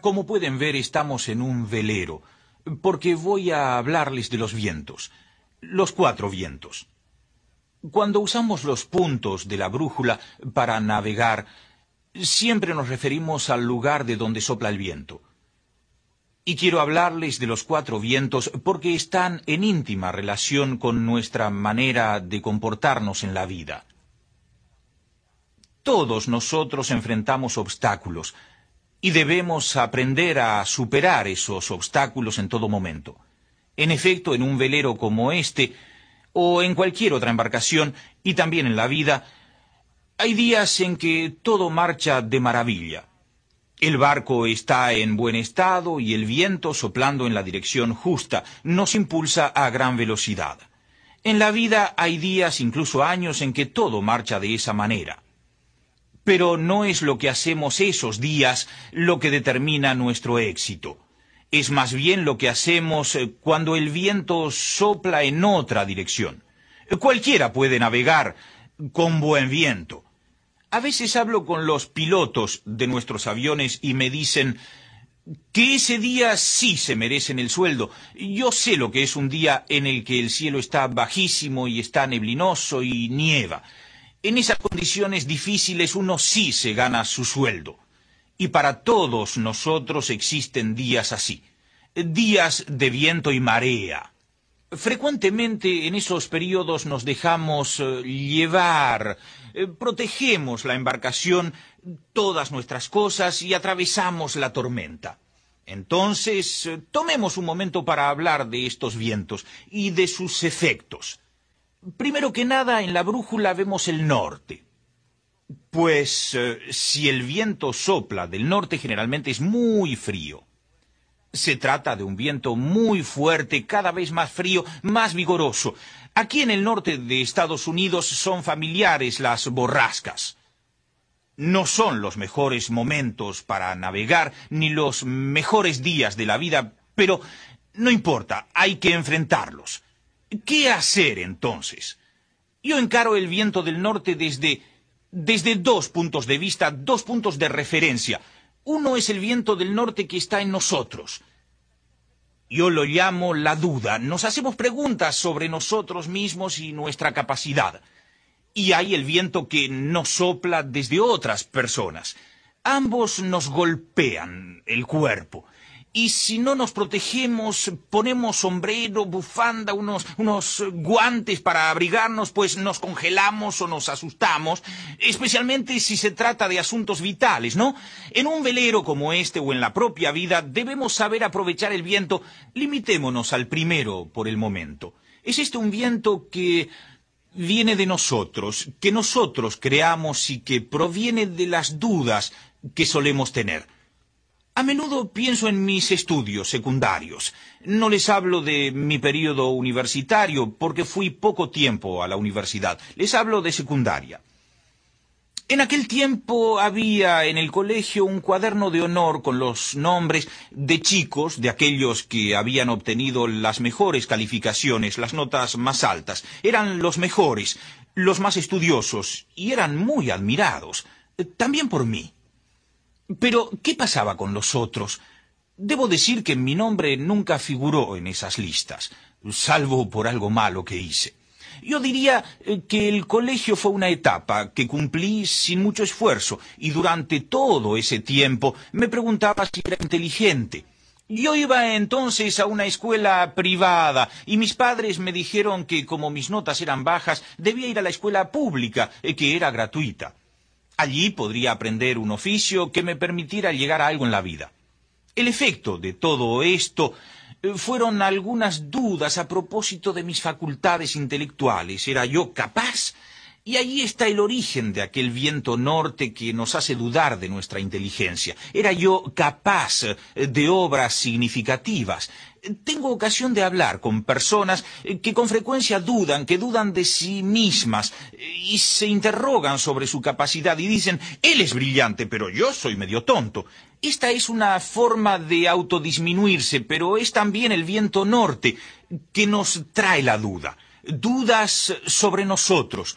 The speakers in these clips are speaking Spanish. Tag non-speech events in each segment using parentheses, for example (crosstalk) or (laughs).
Como pueden ver, estamos en un velero, porque voy a hablarles de los vientos, los cuatro vientos. Cuando usamos los puntos de la brújula para navegar, siempre nos referimos al lugar de donde sopla el viento. Y quiero hablarles de los cuatro vientos porque están en íntima relación con nuestra manera de comportarnos en la vida. Todos nosotros enfrentamos obstáculos y debemos aprender a superar esos obstáculos en todo momento. En efecto, en un velero como este, o en cualquier otra embarcación, y también en la vida, hay días en que todo marcha de maravilla. El barco está en buen estado y el viento soplando en la dirección justa nos impulsa a gran velocidad. En la vida hay días, incluso años, en que todo marcha de esa manera. Pero no es lo que hacemos esos días lo que determina nuestro éxito. Es más bien lo que hacemos eh, cuando el viento sopla en otra dirección. Cualquiera puede navegar con buen viento. A veces hablo con los pilotos de nuestros aviones y me dicen que ese día sí se merecen el sueldo. Yo sé lo que es un día en el que el cielo está bajísimo y está neblinoso y nieva. En esas condiciones difíciles uno sí se gana su sueldo. Y para todos nosotros existen días así, días de viento y marea. Frecuentemente en esos periodos nos dejamos eh, llevar, eh, protegemos la embarcación, todas nuestras cosas y atravesamos la tormenta. Entonces, eh, tomemos un momento para hablar de estos vientos y de sus efectos. Primero que nada, en la brújula vemos el norte. Pues si el viento sopla del norte generalmente es muy frío. Se trata de un viento muy fuerte, cada vez más frío, más vigoroso. Aquí en el norte de Estados Unidos son familiares las borrascas. No son los mejores momentos para navegar, ni los mejores días de la vida, pero no importa, hay que enfrentarlos. ¿Qué hacer entonces? Yo encaro el viento del norte desde, desde dos puntos de vista, dos puntos de referencia. Uno es el viento del norte que está en nosotros. Yo lo llamo la duda. Nos hacemos preguntas sobre nosotros mismos y nuestra capacidad. Y hay el viento que nos sopla desde otras personas. Ambos nos golpean el cuerpo y si no nos protegemos, ponemos sombrero, bufanda, unos, unos guantes para abrigarnos, pues nos congelamos o nos asustamos, especialmente si se trata de asuntos vitales, ¿no? En un velero como este o en la propia vida debemos saber aprovechar el viento. Limitémonos al primero por el momento. Es este un viento que viene de nosotros, que nosotros creamos y que proviene de las dudas que solemos tener. A menudo pienso en mis estudios secundarios. No les hablo de mi periodo universitario porque fui poco tiempo a la universidad. Les hablo de secundaria. En aquel tiempo había en el colegio un cuaderno de honor con los nombres de chicos, de aquellos que habían obtenido las mejores calificaciones, las notas más altas. Eran los mejores, los más estudiosos, y eran muy admirados, también por mí. Pero, ¿qué pasaba con los otros? Debo decir que mi nombre nunca figuró en esas listas, salvo por algo malo que hice. Yo diría eh, que el colegio fue una etapa que cumplí sin mucho esfuerzo y durante todo ese tiempo me preguntaba si era inteligente. Yo iba entonces a una escuela privada y mis padres me dijeron que como mis notas eran bajas debía ir a la escuela pública, eh, que era gratuita. Allí podría aprender un oficio que me permitiera llegar a algo en la vida. El efecto de todo esto eh, fueron algunas dudas a propósito de mis facultades intelectuales. ¿Era yo capaz? Y allí está el origen de aquel viento norte que nos hace dudar de nuestra inteligencia. ¿Era yo capaz eh, de obras significativas? Tengo ocasión de hablar con personas eh, que con frecuencia dudan, que dudan de sí mismas eh, y se interrogan sobre su capacidad y dicen, él es brillante, pero yo soy medio tonto. Esta es una forma de autodisminuirse, pero es también el viento norte que nos trae la duda. Dudas sobre nosotros,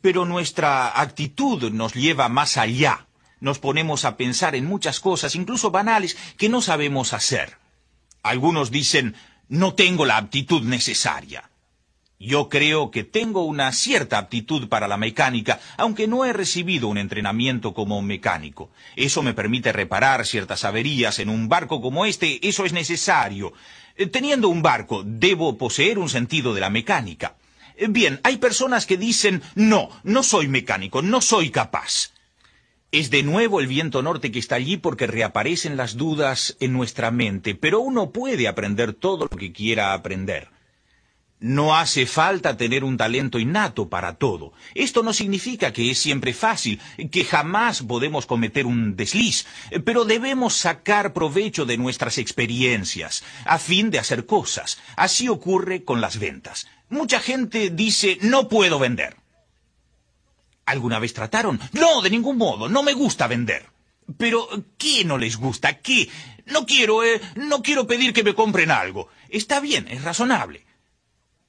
pero nuestra actitud nos lleva más allá Nos ponemos a pensar en muchas cosas, incluso banales, que no sabemos hacer. Algunos dicen, no tengo la aptitud necesaria. Yo creo que tengo una cierta aptitud para la mecánica, aunque no he recibido un entrenamiento como mecánico. Eso me permite reparar ciertas averías en un barco como este, eso es necesario. Eh, teniendo un barco, debo poseer un sentido de la mecánica. Bien, hay personas que dicen, no, no soy mecánico, no soy capaz. Es de nuevo el viento norte que está allí porque reaparecen las dudas en nuestra mente, pero uno puede aprender todo lo que quiera aprender. No hace falta tener un talento innato para todo. Esto no significa que es siempre fácil, que jamás podemos cometer un desliz, pero debemos sacar provecho de nuestras experiencias a fin de hacer cosas. Así ocurre con las ventas. Mucha gente dice, no puedo vender. ¿Alguna vez trataron? No, de ningún modo, no me gusta vender. Pero, ¿qué no les gusta? ¿Qué? No quiero, eh, no quiero pedir que me compren algo. Está bien, es razonable.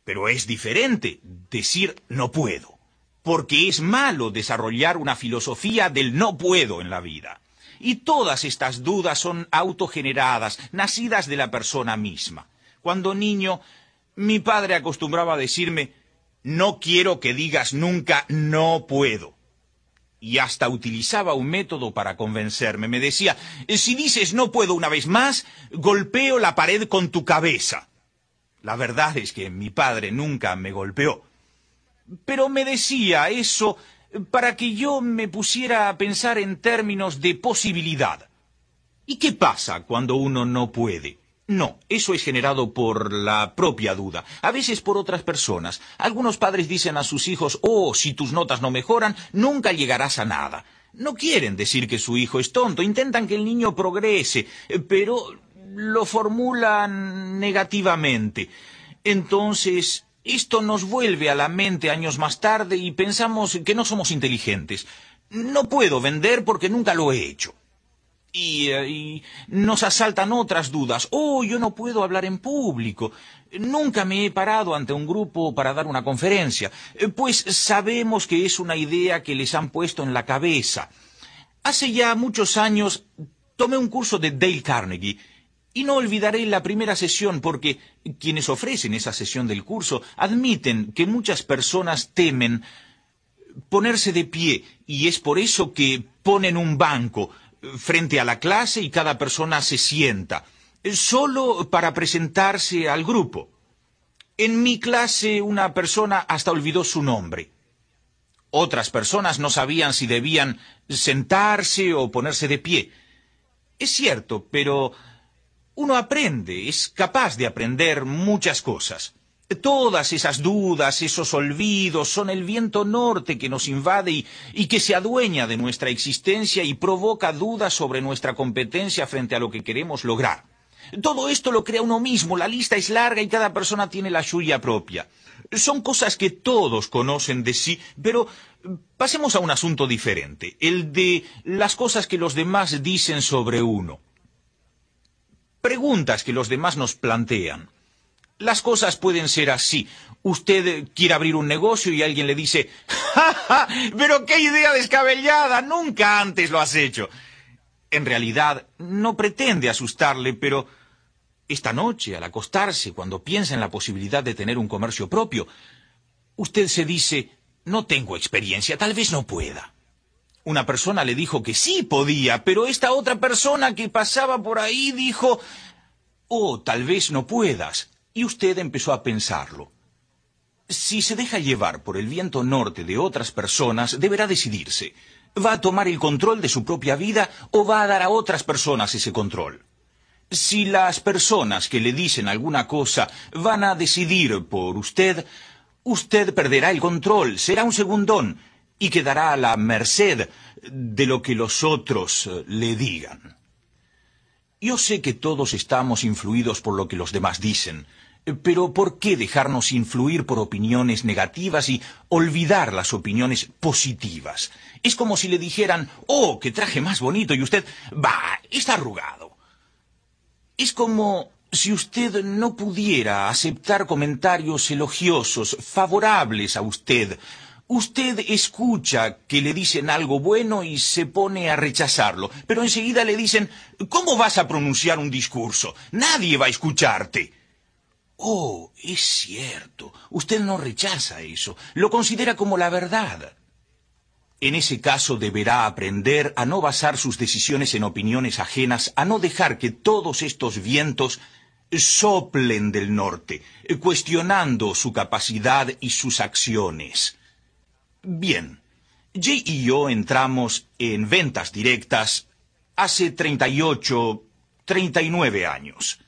Pero es diferente decir no puedo, porque es malo desarrollar una filosofía del no puedo en la vida. Y todas estas dudas son autogeneradas, nacidas de la persona misma. Cuando niño, mi padre acostumbraba a decirme, no quiero que digas nunca no puedo. Y hasta utilizaba un método para convencerme. Me decía, si dices no puedo una vez más, golpeo la pared con tu cabeza. La verdad es que mi padre nunca me golpeó. Pero me decía eso para que yo me pusiera a pensar en términos de posibilidad. ¿Y qué pasa cuando uno no puede? No, eso es generado por la propia duda, a veces por otras personas. Algunos padres dicen a sus hijos, oh, si tus notas no mejoran, nunca llegarás a nada. No quieren decir que su hijo es tonto, intentan que el niño progrese, pero lo formulan negativamente. Entonces, esto nos vuelve a la mente años más tarde y pensamos que no somos inteligentes. No puedo vender porque nunca lo he hecho. Y, eh, y, nos asaltan otras dudas. Oh, yo no puedo hablar en público. Nunca me he parado ante un grupo para dar una conferencia. Eh, pues sabemos que es una idea que les han puesto en la cabeza. Hace ya muchos años tomé un curso de Dale Carnegie y no olvidaré la primera sesión porque quienes ofrecen esa sesión del curso admiten que muchas personas temen ponerse de pie y es por eso que ponen un banco frente a la clase y cada persona se sienta, solo para presentarse al grupo. En mi clase una persona hasta olvidó su nombre. Otras personas no sabían si debían sentarse o ponerse de pie. Es cierto, pero uno aprende, es capaz de aprender muchas cosas. Todas esas dudas, esos olvidos, son el viento norte que nos invade y, que se adueña de nuestra existencia y provoca dudas sobre nuestra competencia frente a lo que queremos lograr. Todo esto lo crea uno mismo, la lista es larga y cada persona tiene la suya propia. Son cosas que todos conocen de sí, pero pasemos a un asunto diferente, el de las cosas que los demás dicen sobre uno preguntas que los demás nos plantean. Las cosas pueden ser así. Usted quiere abrir un negocio y alguien le dice, ¡Ja, ja! Pero qué idea descabellada. Nunca antes lo has hecho. En realidad, no pretende asustarle, pero esta noche, al acostarse, cuando piensa en la posibilidad de tener un comercio propio, usted se dice, no tengo experiencia, tal vez no pueda. Una persona le dijo que sí podía, pero esta otra persona que pasaba por ahí dijo, oh, tal vez no puedas. Y usted empezó a pensarlo. Si se deja llevar por el viento norte de otras personas, deberá decidirse. ¿Va a tomar el control de su propia vida o va a dar a otras personas ese control? Si las personas que le dicen alguna cosa van a decidir por usted, usted perderá el control, será un segundón, y quedará a la merced de lo que los otros eh, le digan. Yo sé que todos estamos influidos por lo que los demás dicen, pero ¿por qué dejarnos influir por opiniones negativas y olvidar las opiniones positivas? Es como si le dijeran, oh, qué traje más bonito y usted, bah, está arrugado. Es como si usted no pudiera aceptar comentarios elogiosos, favorables a usted, Usted escucha que le dicen algo bueno y se pone a rechazarlo, pero enseguida le dicen, ¿cómo vas a pronunciar un discurso? Nadie va a escucharte. Oh, es cierto, usted no rechaza eso, lo considera como la verdad. En ese caso deberá aprender a no basar sus decisiones en opiniones ajenas, a no dejar que todos estos vientos soplen del norte, cuestionando su capacidad y sus acciones. Bien, Jay y yo entramos en ventas directas hace 38, 39 años.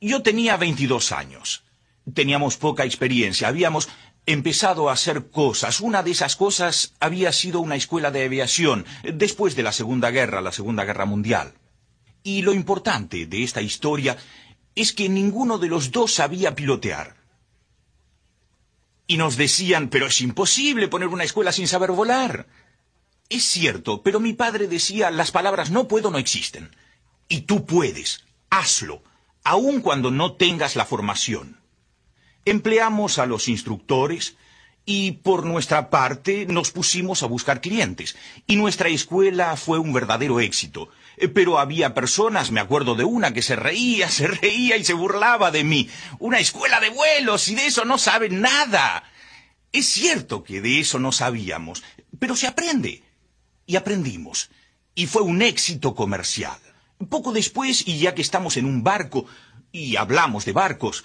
Yo tenía 22 años. Teníamos poca experiencia, habíamos empezado a hacer cosas. Una de esas cosas había sido una escuela de aviación después de la Segunda Guerra, la Segunda Guerra Mundial. Y lo importante de esta historia es que ninguno de los dos sabía pilotear. Y nos decían, pero es imposible poner una escuela sin saber volar. Es cierto, pero mi padre decía, las palabras no puedo no existen. Y tú puedes, hazlo, aun cuando no tengas la formación. Empleamos a los instructores y por nuestra parte nos pusimos a buscar clientes. Y nuestra escuela fue un verdadero éxito. Eh, pero había personas, me acuerdo de una, que se reía, (laughs) se reía y se burlaba de mí. Una escuela de vuelos y de eso no saben nada. Es cierto que de eso no sabíamos, pero se aprende. Y aprendimos. Y fue un éxito comercial. Poco después, y ya que estamos en un barco, y hablamos de barcos,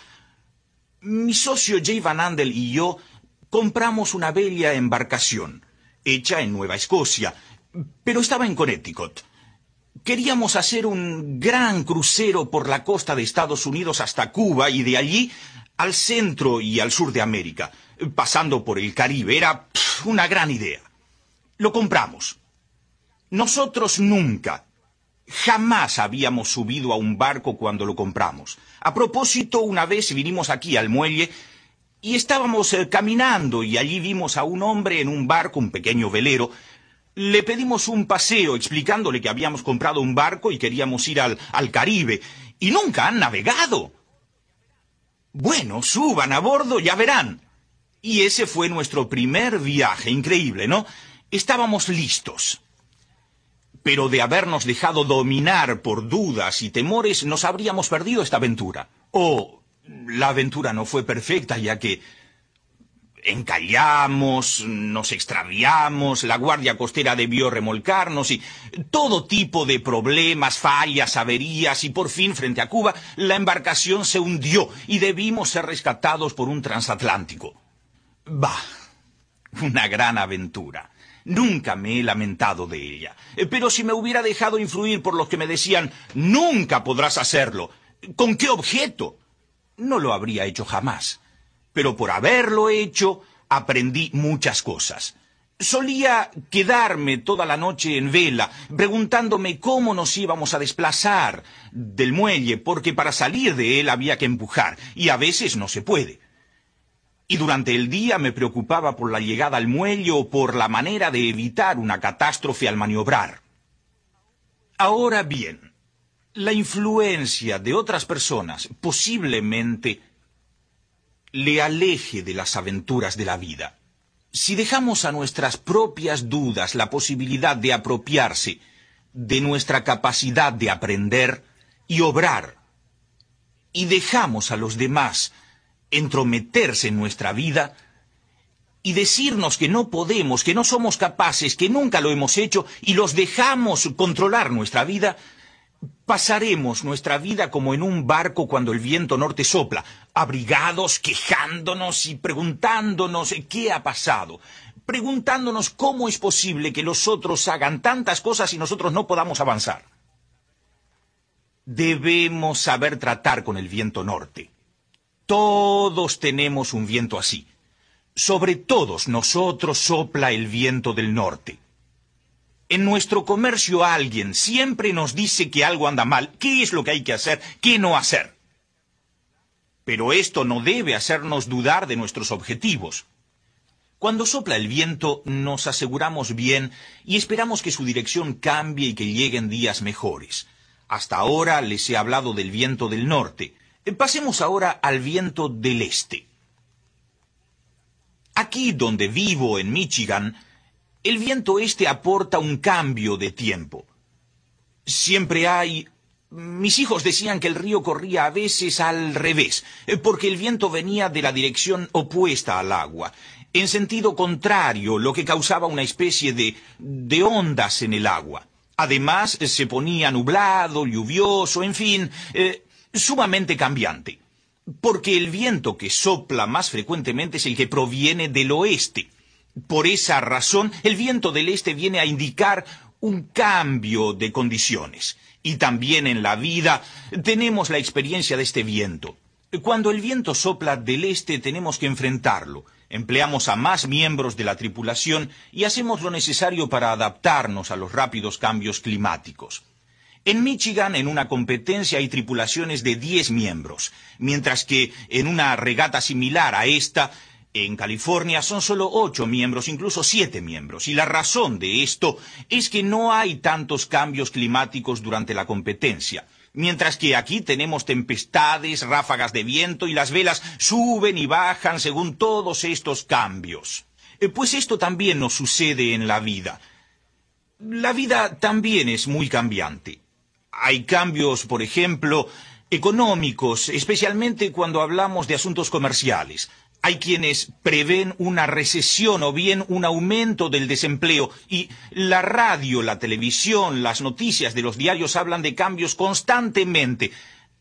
mi socio Jay Van Andel y yo compramos una bella embarcación, hecha en Nueva Escocia, pero estaba en Connecticut. Queríamos hacer un gran crucero por la costa de Estados Unidos hasta Cuba y de allí al centro y al sur de América, pasando por el Caribe. Era una gran idea. Lo compramos. Nosotros nunca, Jamás habíamos subido a un barco cuando lo compramos. A propósito, una vez vinimos aquí al muelle y estábamos eh, caminando y allí vimos a un hombre en un barco, un pequeño velero. Le pedimos un paseo explicándole que habíamos comprado un barco y queríamos ir al, al Caribe. Y nunca han navegado. Bueno, suban a bordo, ya verán. Y ese fue nuestro primer viaje, increíble, ¿no? Estábamos listos pero de habernos dejado dominar por dudas y temores nos habríamos perdido esta aventura. O la aventura no fue perfecta ya que encallamos, nos extraviamos, la guardia costera debió remolcarnos y todo tipo de problemas, fallas, averías y por fin frente a Cuba la embarcación se hundió y debimos ser rescatados por un transatlántico. Bah, una gran aventura. Nunca me he lamentado de ella. Eh, pero si me hubiera dejado influir por los que me decían, nunca podrás hacerlo, ¿con qué objeto? No lo habría hecho jamás. Pero por haberlo hecho, aprendí muchas cosas. Solía quedarme toda la noche en vela, preguntándome cómo nos íbamos a desplazar del muelle, porque para salir de él había que empujar, y a veces no se puede y durante el día me preocupaba por la llegada al muelle o por la manera de evitar una catástrofe al maniobrar. Ahora bien, la influencia de otras personas posiblemente le aleje de las aventuras de la vida. Si dejamos a nuestras propias dudas la posibilidad de apropiarse de nuestra capacidad de aprender y obrar, y dejamos a los demás entrometerse en nuestra vida y decirnos que no podemos, que no somos capaces, que nunca lo hemos hecho y los dejamos controlar nuestra vida, pasaremos nuestra vida como en un barco cuando el viento norte sopla, abrigados, quejándonos y preguntándonos qué ha pasado, preguntándonos cómo es posible que los otros hagan tantas cosas y nosotros no podamos avanzar. Debemos saber tratar con el viento norte. Todos tenemos un viento así. Sobre todos nosotros sopla el viento del norte. En nuestro comercio alguien siempre nos dice que algo anda mal, qué es lo que hay que hacer, qué no hacer. Pero esto no debe hacernos dudar de nuestros objetivos. Cuando sopla el viento nos aseguramos bien y esperamos que su dirección cambie y que lleguen días mejores. Hasta ahora les he hablado del viento del norte, Pasemos ahora al viento del este. Aquí donde vivo, en Michigan, el viento este aporta un cambio de tiempo. Siempre hay... Mis hijos decían que el río corría a veces al revés, eh, porque el viento venía de la dirección opuesta al agua, en sentido contrario, lo que causaba una especie de, de ondas en el agua. Además, se ponía nublado, lluvioso, en fin, eh, sumamente cambiante. Porque el viento que sopla más frecuentemente es el que proviene del oeste. Por esa razón, el viento del este viene a indicar un cambio de condiciones. Y también en la vida tenemos la experiencia de este viento. Cuando el viento sopla del este tenemos que enfrentarlo. Empleamos a más miembros de la tripulación y hacemos lo necesario para adaptarnos a los rápidos cambios climáticos. En Michigan, en una competencia, hay tripulaciones de 10 miembros, mientras que en una regata similar a esta, en California son solo ocho miembros, incluso siete miembros, y la razón de esto es que no hay tantos cambios climáticos durante la competencia. Mientras que aquí tenemos tempestades, ráfagas de viento y las velas suben y bajan según todos estos cambios. Eh, pues esto también nos sucede en la vida. La vida también es muy cambiante. Hay cambios, por ejemplo, económicos, especialmente cuando hablamos de asuntos comerciales. Hay quienes prevén una recesión o bien un aumento del desempleo y la radio, la televisión, las noticias de los diarios hablan de cambios constantemente.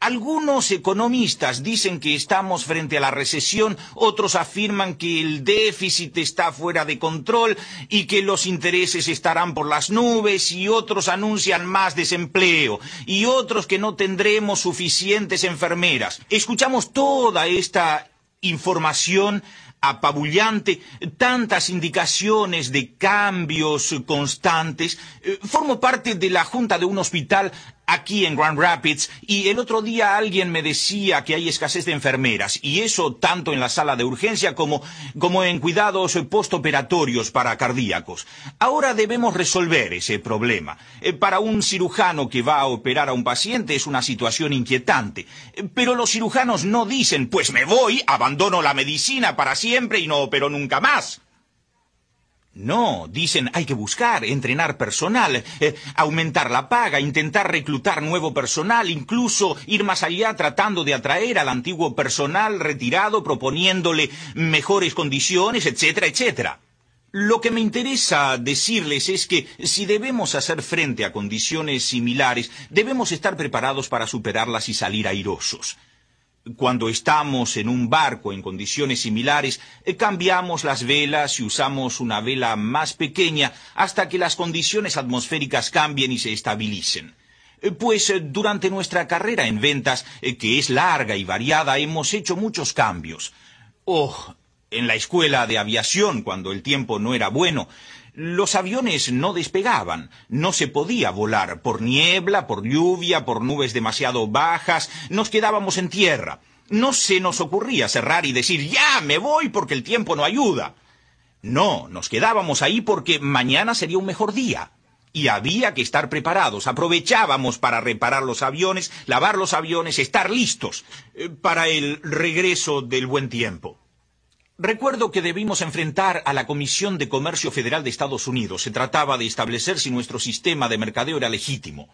Algunos economistas dicen que estamos frente a la recesión, otros afirman que el déficit está fuera de control y que los intereses estarán por las nubes y otros anuncian más desempleo y otros que no tendremos suficientes enfermeras. Escuchamos toda esta información apabullante, tantas indicaciones de cambios constantes. Eh, formo parte de la junta de un hospital aquí en Grand Rapids y el otro día alguien me decía que hay escasez de enfermeras y eso tanto en la sala de urgencia como, como en cuidados postoperatorios para cardíacos. Ahora debemos resolver ese problema. Eh, para un cirujano que va a operar a un paciente es una situación inquietante, pero los cirujanos no dicen pues me voy, abandono la medicina para siempre y no opero nunca más. No, dicen hay que buscar, entrenar personal, eh, aumentar la paga, intentar reclutar nuevo personal, incluso ir más allá tratando de atraer al antiguo personal retirado, proponiéndole mejores condiciones, etcétera, etcétera. Lo que me interesa decirles es que si debemos hacer frente a condiciones similares, debemos estar preparados para superarlas y salir airosos. Cuando estamos en un barco en condiciones similares, eh, cambiamos las velas y usamos una vela más pequeña hasta que las condiciones atmosféricas cambien y se estabilicen. Eh, pues eh, durante nuestra carrera en ventas, que es larga y variada, hemos hecho muchos cambios. Oh, en la escuela de aviación, cuando el tiempo no era bueno, los aviones no despegaban, no se podía volar por niebla, por lluvia, por nubes demasiado bajas, nos quedábamos en tierra. No se nos ocurría cerrar y decir ya me voy porque el tiempo no ayuda. No, nos quedábamos ahí porque mañana sería un mejor día. Y había que estar preparados. Aprovechábamos para reparar los aviones, lavar los aviones, estar listos eh, para el regreso del buen tiempo. Recuerdo que debimos enfrentar a la Comisión de Comercio Federal de Estados Unidos. Se trataba de establecer si nuestro sistema de mercadeo era legítimo.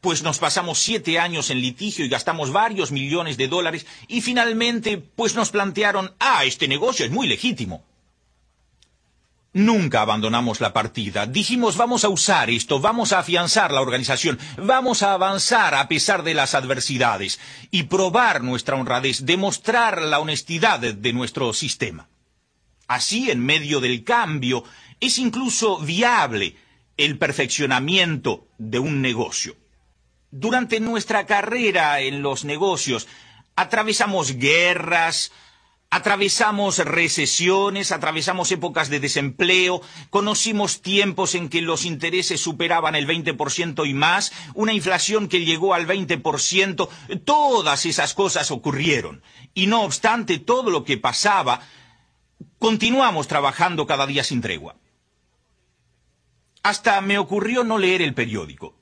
Pues nos pasamos siete años en litigio y gastamos varios millones de dólares y finalmente pues nos plantearon, ah, este negocio es muy legítimo. Nunca abandonamos la partida. Dijimos, vamos a usar esto, vamos a afianzar la organización, vamos a avanzar a pesar de las adversidades y probar nuestra honradez, demostrar la honestidad de nuestro sistema. Así, en medio del cambio, es incluso viable el perfeccionamiento de un negocio. Durante nuestra carrera en los negocios, atravesamos guerras, Atravesamos recesiones, atravesamos épocas de desempleo, conocimos tiempos en que los intereses superaban el 20% y más, una inflación que llegó al 20%, todas esas cosas ocurrieron. Y no obstante todo lo que pasaba, continuamos trabajando cada día sin tregua. Hasta me ocurrió no leer el periódico.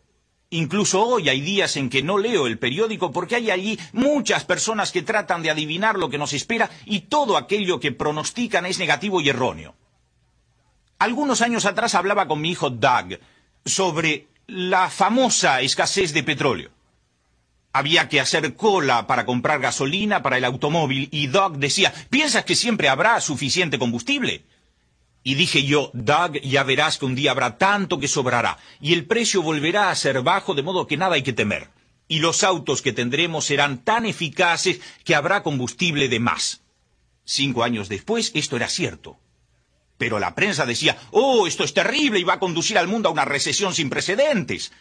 Incluso hoy hay días en que no leo el periódico porque hay allí muchas personas que tratan de adivinar lo que nos espera y todo aquello que pronostican es negativo y erróneo. Algunos años atrás hablaba con mi hijo Doug sobre la famosa escasez de petróleo. Había que hacer cola para comprar gasolina para el automóvil y Doug decía, ¿piensas que siempre habrá suficiente combustible? Y dije yo, Doug, ya verás que un día habrá tanto que sobrará, y el precio volverá a ser bajo, de modo que nada hay que temer. Y los autos que tendremos serán tan eficaces que habrá combustible de más. Cinco años después, esto era cierto. Pero la prensa decía, oh, esto es terrible y va a conducir al mundo a una recesión sin precedentes.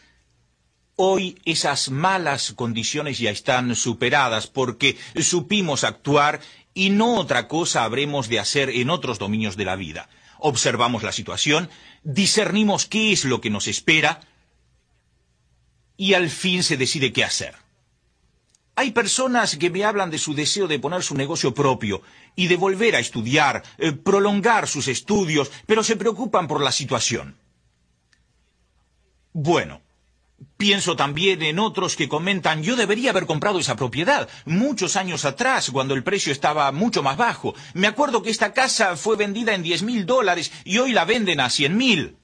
Hoy esas malas condiciones ya están superadas porque supimos actuar y no otra cosa habremos de hacer en otros dominios de la vida observamos la situación, discernimos qué es lo que nos espera y al fin se decide qué hacer. Hay personas que me hablan de su deseo de poner su negocio propio y de volver a estudiar, eh, prolongar sus estudios, pero se preocupan por la situación. Bueno, Pienso también en otros que comentan, yo debería haber comprado esa propiedad muchos años atrás, cuando el precio estaba mucho más bajo. Me acuerdo que esta casa fue vendida en diez mil dólares y hoy la venden a cien mil.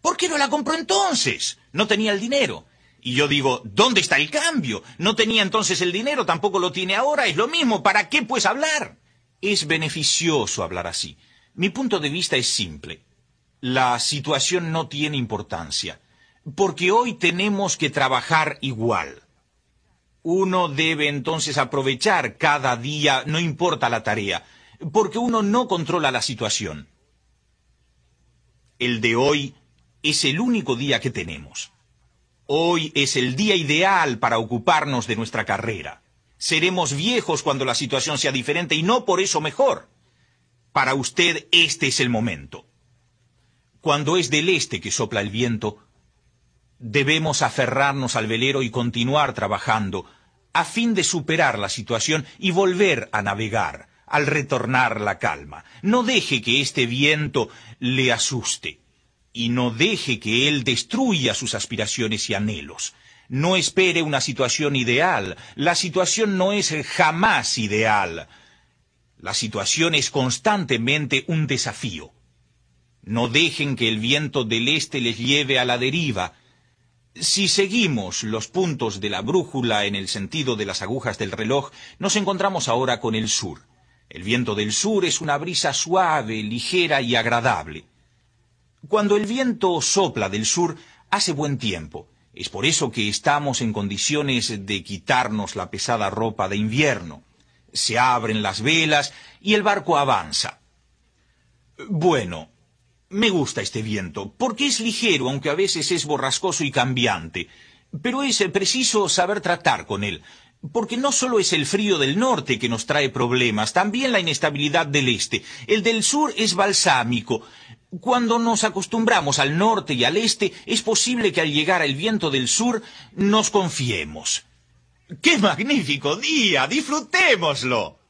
¿Por qué no la compró entonces? No tenía el dinero. Y yo digo, ¿dónde está el cambio? No tenía entonces el dinero, tampoco lo tiene ahora, es lo mismo, ¿para qué pues hablar? Es beneficioso hablar así. Mi punto de vista es simple. La situación no tiene importancia porque hoy tenemos que trabajar igual. Uno debe entonces aprovechar cada día, no importa la tarea, porque uno no controla la situación. El de hoy es el único día que tenemos. Hoy es el día ideal para ocuparnos de nuestra carrera. Seremos viejos cuando la situación sea diferente y no por eso mejor. Para usted este es el momento. Cuando es del este que sopla el viento, Debemos aferrarnos al velero y continuar trabajando, a fin de superar la situación y volver a navegar, al retornar la calma. No deje que este viento le asuste, y no deje que él destruya sus aspiraciones y anhelos. No espere una situación ideal. La situación no es jamás ideal. La situación es constantemente un desafío. No dejen que el viento del este les lleve a la deriva. Si seguimos los puntos de la brújula en el sentido de las agujas del reloj, nos encontramos ahora con el sur. El viento del sur es una brisa suave, ligera y agradable. Cuando el viento sopla del sur, hace buen tiempo. Es por eso que estamos en condiciones de quitarnos la pesada ropa de invierno. Se abren las velas y el barco avanza. Bueno, me gusta este viento, porque es ligero, aunque a veces es borrascoso y cambiante. Pero es preciso saber tratar con él, porque no solo es el frío del norte que nos trae problemas, también la inestabilidad del este. El del sur es balsámico. Cuando nos acostumbramos al norte y al este, es posible que al llegar al viento del sur nos confiemos. ¡Qué magnífico día! ¡Disfrutémoslo!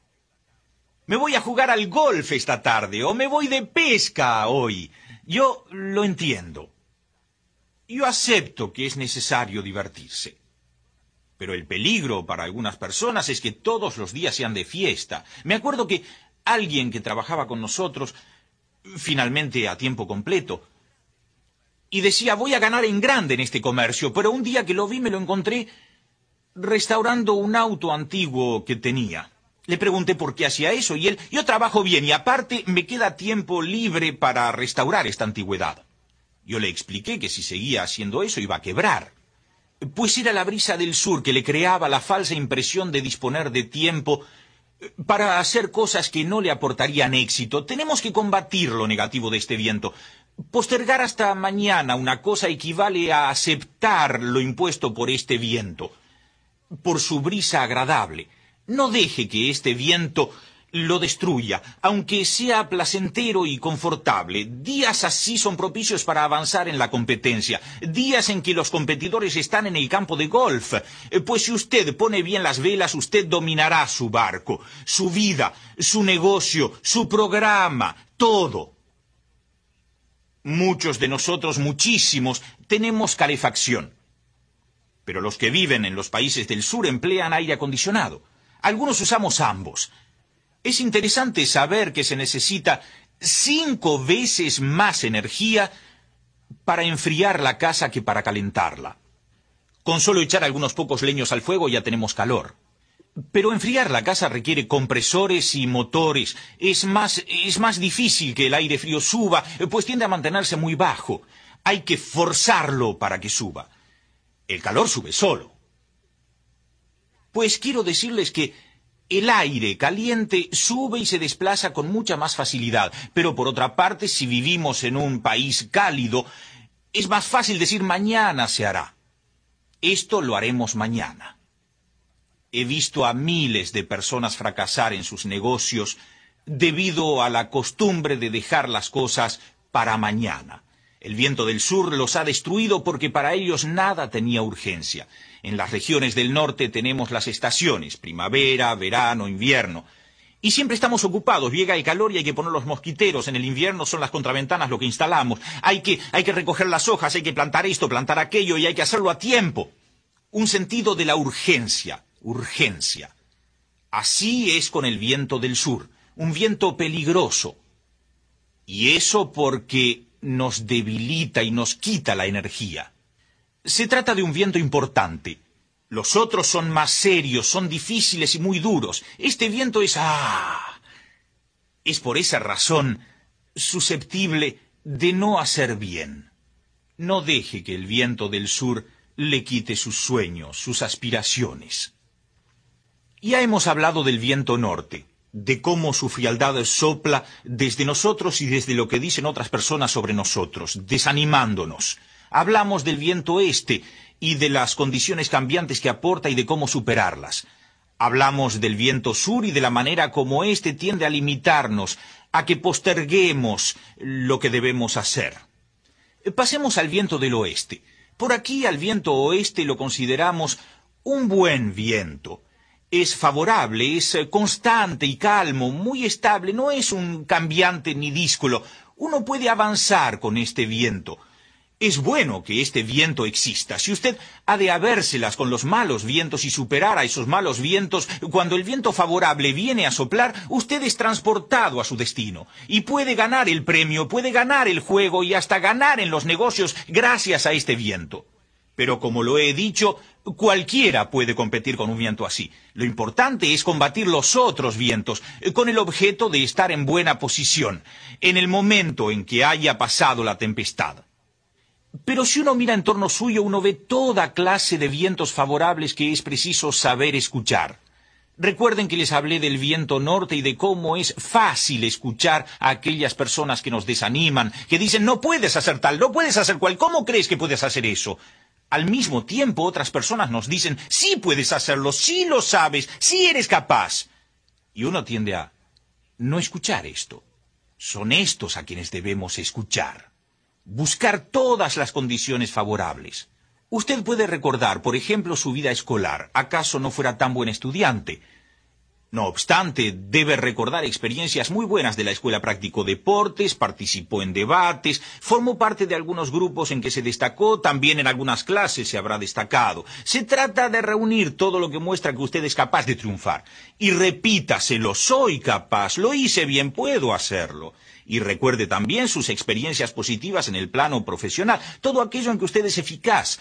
Me voy a jugar al golf esta tarde o me voy de pesca hoy. Yo lo entiendo. Yo acepto que es necesario divertirse. Pero el peligro para algunas personas es que todos los días sean de fiesta. Me acuerdo que alguien que trabajaba con nosotros, finalmente a tiempo completo, y decía, voy a ganar en grande en este comercio, pero un día que lo vi me lo encontré restaurando un auto antiguo que tenía. Le pregunté por qué hacía eso y él, yo trabajo bien y aparte me queda tiempo libre para restaurar esta antigüedad. Yo le expliqué que si seguía haciendo eso iba a quebrar. Pues era la brisa del sur que le creaba la falsa impresión de disponer de tiempo eh, para hacer cosas que no le aportarían éxito. Tenemos que combatir lo negativo de este viento. Postergar hasta mañana una cosa equivale a aceptar lo impuesto por este viento, por su brisa agradable. No deje que este viento lo destruya, aunque sea placentero y confortable. Días así son propicios para avanzar en la competencia, días en que los competidores están en el campo de golf, eh, pues si usted pone bien las velas, usted dominará su barco, su vida, su negocio, su programa, todo. Muchos de nosotros, muchísimos, tenemos calefacción. Pero los que viven en los países del sur emplean aire acondicionado. Algunos usamos ambos. Es interesante saber que se necesita cinco veces más energía para enfriar la casa que para calentarla. Con solo echar algunos pocos leños al fuego ya tenemos calor. Pero enfriar la casa requiere compresores y motores. Es más, es más difícil que el aire frío suba, pues tiende a mantenerse muy bajo. Hay que forzarlo para que suba. El calor sube solo. Pues quiero decirles que el aire caliente sube y se desplaza con mucha más facilidad. Pero por otra parte, si vivimos en un país cálido, es más fácil decir mañana se hará. Esto lo haremos mañana. He visto a miles de personas fracasar en sus negocios debido a la costumbre de dejar las cosas para mañana. El viento del sur los ha destruido porque para ellos nada tenía urgencia. En las regiones del norte tenemos las estaciones, primavera, verano, invierno. Y siempre estamos ocupados, llega el calor y hay que poner los mosquiteros, en el invierno son las contraventanas lo que instalamos, hay que, hay que recoger las hojas, hay que plantar esto, plantar aquello y hay que hacerlo a tiempo. Un sentido de la urgencia, urgencia. Así es con el viento del sur, un viento peligroso. Y eso porque nos debilita y nos quita la energía. Se trata de un viento importante. Los otros son más serios, son difíciles y muy duros. Este viento es... ¡Ah! Es por esa razón susceptible de no hacer bien. No deje que el viento del sur le quite sus sueños, sus aspiraciones. Ya hemos hablado del viento norte de cómo su frialdad sopla desde nosotros y desde lo que dicen otras personas sobre nosotros, desanimándonos. Hablamos del viento este y de las condiciones cambiantes que aporta y de cómo superarlas. Hablamos del viento sur y de la manera como éste tiende a limitarnos, a que posterguemos lo que debemos hacer. Pasemos al viento del oeste. Por aquí al viento oeste lo consideramos un buen viento es favorable, es eh, constante y calmo, muy estable, no es un cambiante ni díscolo. Uno puede avanzar con este viento. Es bueno que este viento exista. Si usted ha de habérselas con los malos vientos y superar a esos malos vientos, cuando el viento favorable viene a soplar, usted es transportado a su destino. Y puede ganar el premio, puede ganar el juego y hasta ganar en los negocios gracias a este viento. Pero como lo he dicho, cualquiera puede competir con un viento así. Lo importante es combatir los otros vientos, eh, con el objeto de estar en buena posición, en el momento en que haya pasado la tempestad. Pero si uno mira en torno suyo, uno ve toda clase de vientos favorables que es preciso saber escuchar. Recuerden que les hablé del viento norte y de cómo es fácil escuchar a aquellas personas que nos desaniman, que dicen no puedes hacer tal, no puedes hacer cual, ¿cómo crees que puedes hacer eso? Al mismo tiempo, otras personas nos dicen, sí puedes hacerlo, sí lo sabes, sí eres capaz. Y uno tiende a no escuchar esto. Son estos a quienes debemos escuchar. Buscar todas las condiciones favorables. Usted puede recordar, por ejemplo, su vida escolar. ¿Acaso no fuera tan buen estudiante? No obstante, debe recordar experiencias muy buenas de la escuela. Practicó deportes, participó en debates, formó parte de algunos grupos en que se destacó, también en algunas clases se habrá destacado. Se trata de reunir todo lo que muestra que usted es capaz de triunfar. Y repítaselo, soy capaz, lo hice bien, puedo hacerlo. Y recuerde también sus experiencias positivas en el plano profesional, todo aquello en que usted es eficaz.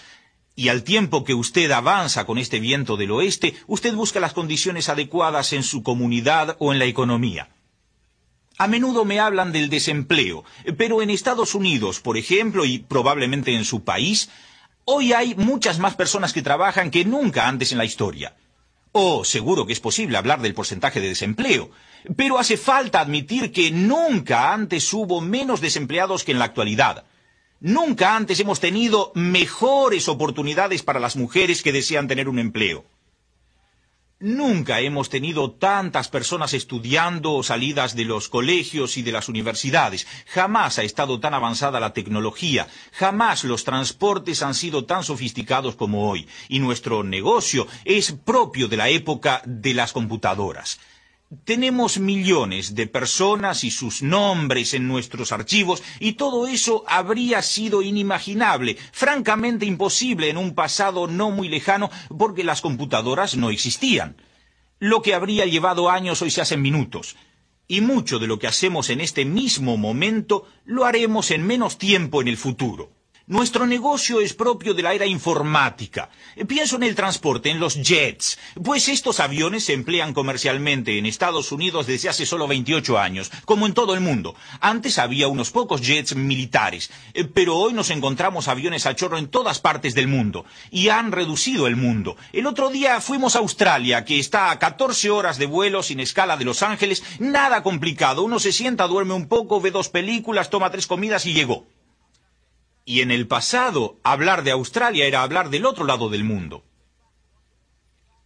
Y al tiempo que usted avanza con este viento del oeste, usted busca las condiciones adecuadas en su comunidad o en la economía. A menudo me hablan del desempleo, pero en Estados Unidos, por ejemplo, y probablemente en su país, hoy hay muchas más personas que trabajan que nunca antes en la historia. Oh, seguro que es posible hablar del porcentaje de desempleo, pero hace falta admitir que nunca antes hubo menos desempleados que en la actualidad. Nunca antes hemos tenido mejores oportunidades para las mujeres que desean tener un empleo. Nunca hemos tenido tantas personas estudiando o salidas de los colegios y de las universidades. Jamás ha estado tan avanzada la tecnología. Jamás los transportes han sido tan sofisticados como hoy. Y nuestro negocio es propio de la época de las computadoras. Tenemos millones de personas y sus nombres en nuestros archivos y todo eso habría sido inimaginable, francamente imposible en un pasado no muy lejano porque las computadoras no existían. Lo que habría llevado años hoy se hace en minutos. Y mucho de lo que hacemos en este mismo momento lo haremos en menos tiempo en el futuro. Nuestro negocio es propio de la era informática. Pienso en el transporte, en los jets, pues estos aviones se emplean comercialmente en Estados Unidos desde hace solo 28 años, como en todo el mundo. Antes había unos pocos jets militares, eh, pero hoy nos encontramos aviones a chorro en todas partes del mundo, y han reducido el mundo. El otro día fuimos a Australia, que está a 14 horas de vuelo sin escala de Los Ángeles, nada complicado. Uno se sienta, duerme un poco, ve dos películas, toma tres comidas y llegó. Y en el pasado, hablar de Australia era hablar del otro lado del mundo.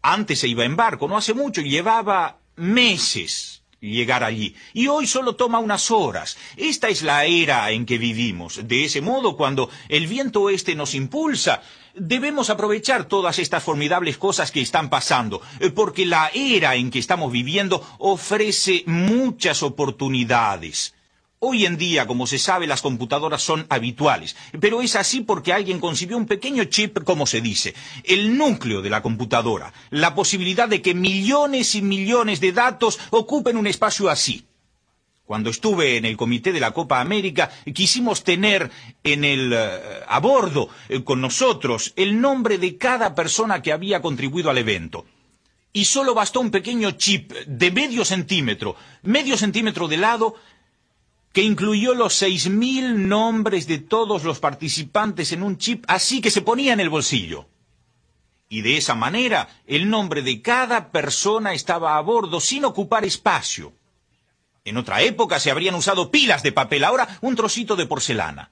Antes se iba en barco, no hace mucho, y llevaba meses llegar allí. Y hoy solo toma unas horas. Esta es la era en que vivimos. De ese modo, cuando el viento este nos impulsa, debemos aprovechar todas estas formidables cosas que están pasando, eh, porque la era en que estamos viviendo ofrece muchas oportunidades. Hoy en día, como se sabe, las computadoras son habituales, pero es así porque alguien concibió un pequeño chip, como se dice, el núcleo de la computadora, la posibilidad de que millones y millones de datos ocupen un espacio así. Cuando estuve en el comité de la Copa América, quisimos tener en el, eh, a bordo eh, con nosotros el nombre de cada persona que había contribuido al evento. Y solo bastó un pequeño chip de medio centímetro, medio centímetro de lado, que incluyó los seis mil nombres de todos los participantes en un chip así que se ponía en el bolsillo. Y de esa manera el nombre de cada persona estaba a bordo sin ocupar espacio. En otra época se habrían usado pilas de papel, ahora un trocito de porcelana.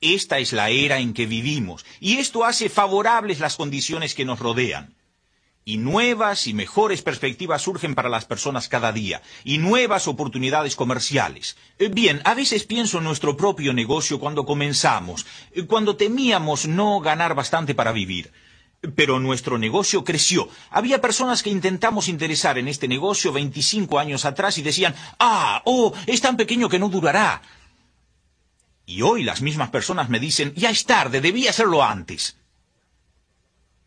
Esta es la era en que vivimos, y esto hace favorables las condiciones que nos rodean y nuevas y mejores perspectivas surgen para las personas cada día, y nuevas oportunidades comerciales. Eh, bien, a veces pienso en nuestro propio negocio cuando comenzamos, eh, cuando temíamos no ganar bastante para vivir. Pero nuestro negocio creció. Había personas que intentamos interesar en este negocio 25 años atrás y decían, ah, oh, es tan pequeño que no durará. Y hoy las mismas personas me dicen, ya es tarde, debía hacerlo antes.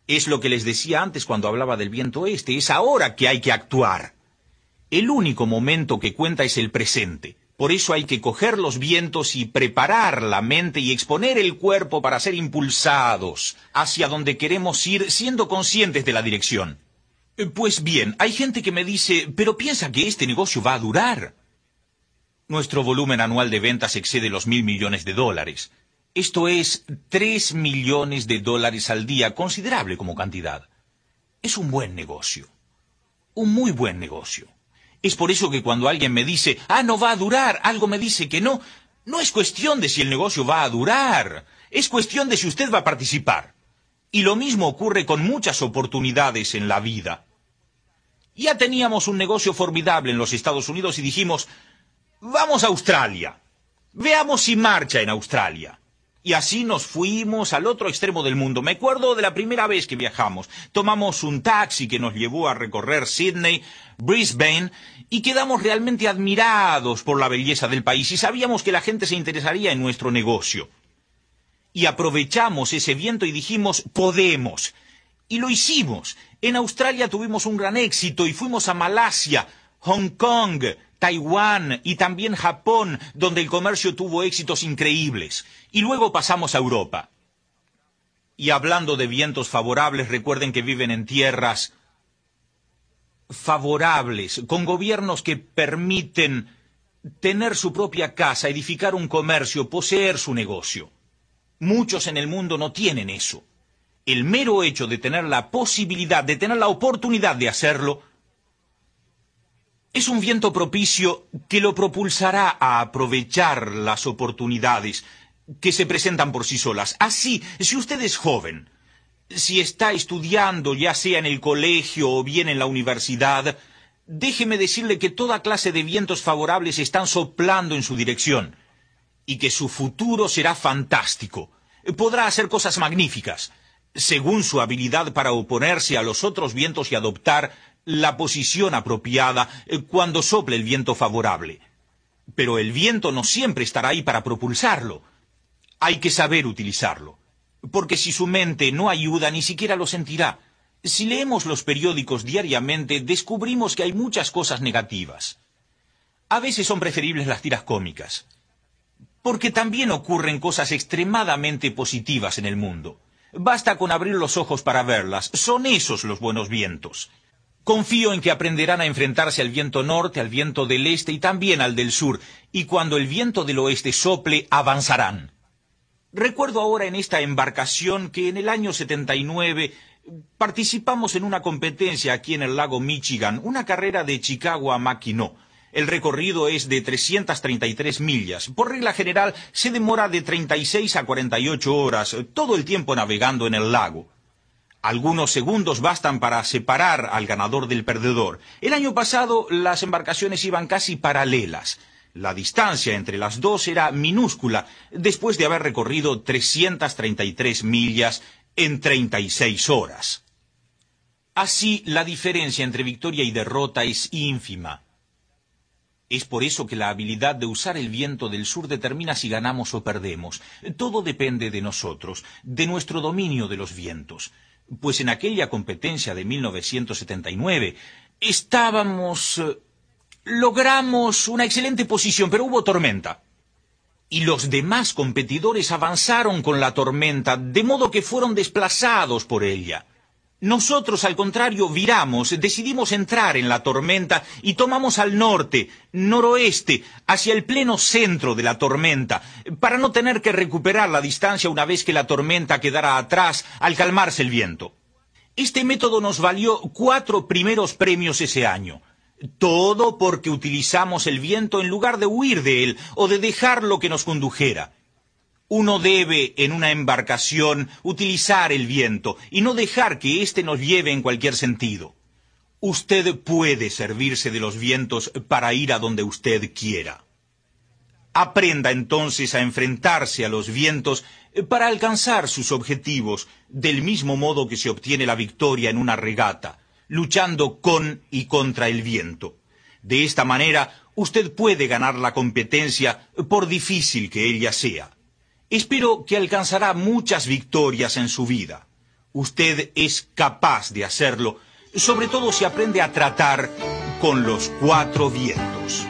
Es lo que les decía antes cuando hablaba del viento este, es ahora que hay que actuar. El único momento que cuenta es el presente. Por eso hay que coger los vientos y preparar la mente y exponer el cuerpo para ser impulsados hacia donde queremos ir siendo conscientes de la dirección. Eh, pues bien, hay gente que me dice, pero piensa que este negocio va a durar. Nuestro volumen anual de ventas excede los mil millones de dólares. Esto es tres millones de dólares al día, considerable como cantidad. Es un buen negocio. Un muy buen negocio. Es por eso que cuando alguien me dice, ah, no va a durar, algo me dice que no, no es cuestión de si el negocio va a durar, es cuestión de si usted va a participar. Y lo mismo ocurre con muchas oportunidades en la vida. Ya teníamos un negocio formidable en los Estados Unidos y dijimos, vamos a Australia. Veamos si marcha en Australia. Y así nos fuimos al otro extremo del mundo. Me acuerdo de la primera vez que viajamos. Tomamos un taxi que nos llevó a recorrer Sydney, Brisbane, y quedamos realmente admirados por la belleza del país y sabíamos que la gente se interesaría en nuestro negocio. Y aprovechamos ese viento y dijimos, podemos. Y lo hicimos. En Australia tuvimos un gran éxito y fuimos a Malasia, Hong Kong, Taiwán y también Japón, donde el comercio tuvo éxitos increíbles. Y luego pasamos a Europa. Y hablando de vientos favorables, recuerden que viven en tierras favorables, con gobiernos que permiten tener su propia casa, edificar un comercio, poseer su negocio. Muchos en el mundo no tienen eso. El mero hecho de tener la posibilidad, de tener la oportunidad de hacerlo, es un viento propicio que lo propulsará a aprovechar las oportunidades que se presentan por sí solas. Así, si usted es joven, si está estudiando ya sea en el colegio o bien en la universidad, déjeme decirle que toda clase de vientos favorables están soplando en su dirección y que su futuro será fantástico. Podrá hacer cosas magníficas, según su habilidad para oponerse a los otros vientos y adoptar la posición apropiada eh, cuando sople el viento favorable. Pero el viento no siempre estará ahí para propulsarlo. Hay que saber utilizarlo. Porque si su mente no ayuda, ni siquiera lo sentirá. Si leemos los periódicos diariamente, descubrimos que hay muchas cosas negativas. A veces son preferibles las tiras cómicas. Porque también ocurren cosas extremadamente positivas en el mundo. Basta con abrir los ojos para verlas. Son esos los buenos vientos. Confío en que aprenderán a enfrentarse al viento norte, al viento del este y también al del sur, y cuando el viento del oeste sople, avanzarán. Recuerdo ahora en esta embarcación que en el año 79 participamos en una competencia aquí en el lago Michigan, una carrera de Chicago a Mackinac. El recorrido es de 333 millas. Por regla general se demora de 36 a 48 horas, todo el tiempo navegando en el lago. Algunos segundos bastan para separar al ganador del perdedor. El año pasado las embarcaciones iban casi paralelas. La distancia entre las dos era minúscula, después de haber recorrido 333 millas en 36 horas. Así, la diferencia entre victoria y derrota es ínfima. Es por eso que la habilidad de usar el viento del sur determina si ganamos o perdemos. Todo depende de nosotros, de nuestro dominio de los vientos pues en aquella competencia de 1979 estábamos... Eh, logramos una excelente posición, pero hubo tormenta. Y los demás competidores avanzaron con la tormenta, de modo que fueron desplazados por ella. Nosotros, al contrario, viramos, decidimos entrar en la tormenta y tomamos al norte, noroeste, hacia el pleno centro de la tormenta, para no tener que recuperar la distancia una vez que la tormenta quedara atrás al calmarse el viento. Este método nos valió cuatro primeros premios ese año. Todo porque utilizamos el viento en lugar de huir de él o de dejarlo que nos condujera. Uno debe, en una embarcación, utilizar el viento y no dejar que éste nos lleve en cualquier sentido. Usted puede servirse de los vientos para ir a donde usted quiera. Aprenda entonces a enfrentarse a los vientos para alcanzar sus objetivos, del mismo modo que se obtiene la victoria en una regata, luchando con y contra el viento. De esta manera, usted puede ganar la competencia por difícil que ella sea. Espero que alcanzará muchas victorias en su vida. Usted es capaz de hacerlo, sobre todo si aprende a tratar con los cuatro vientos.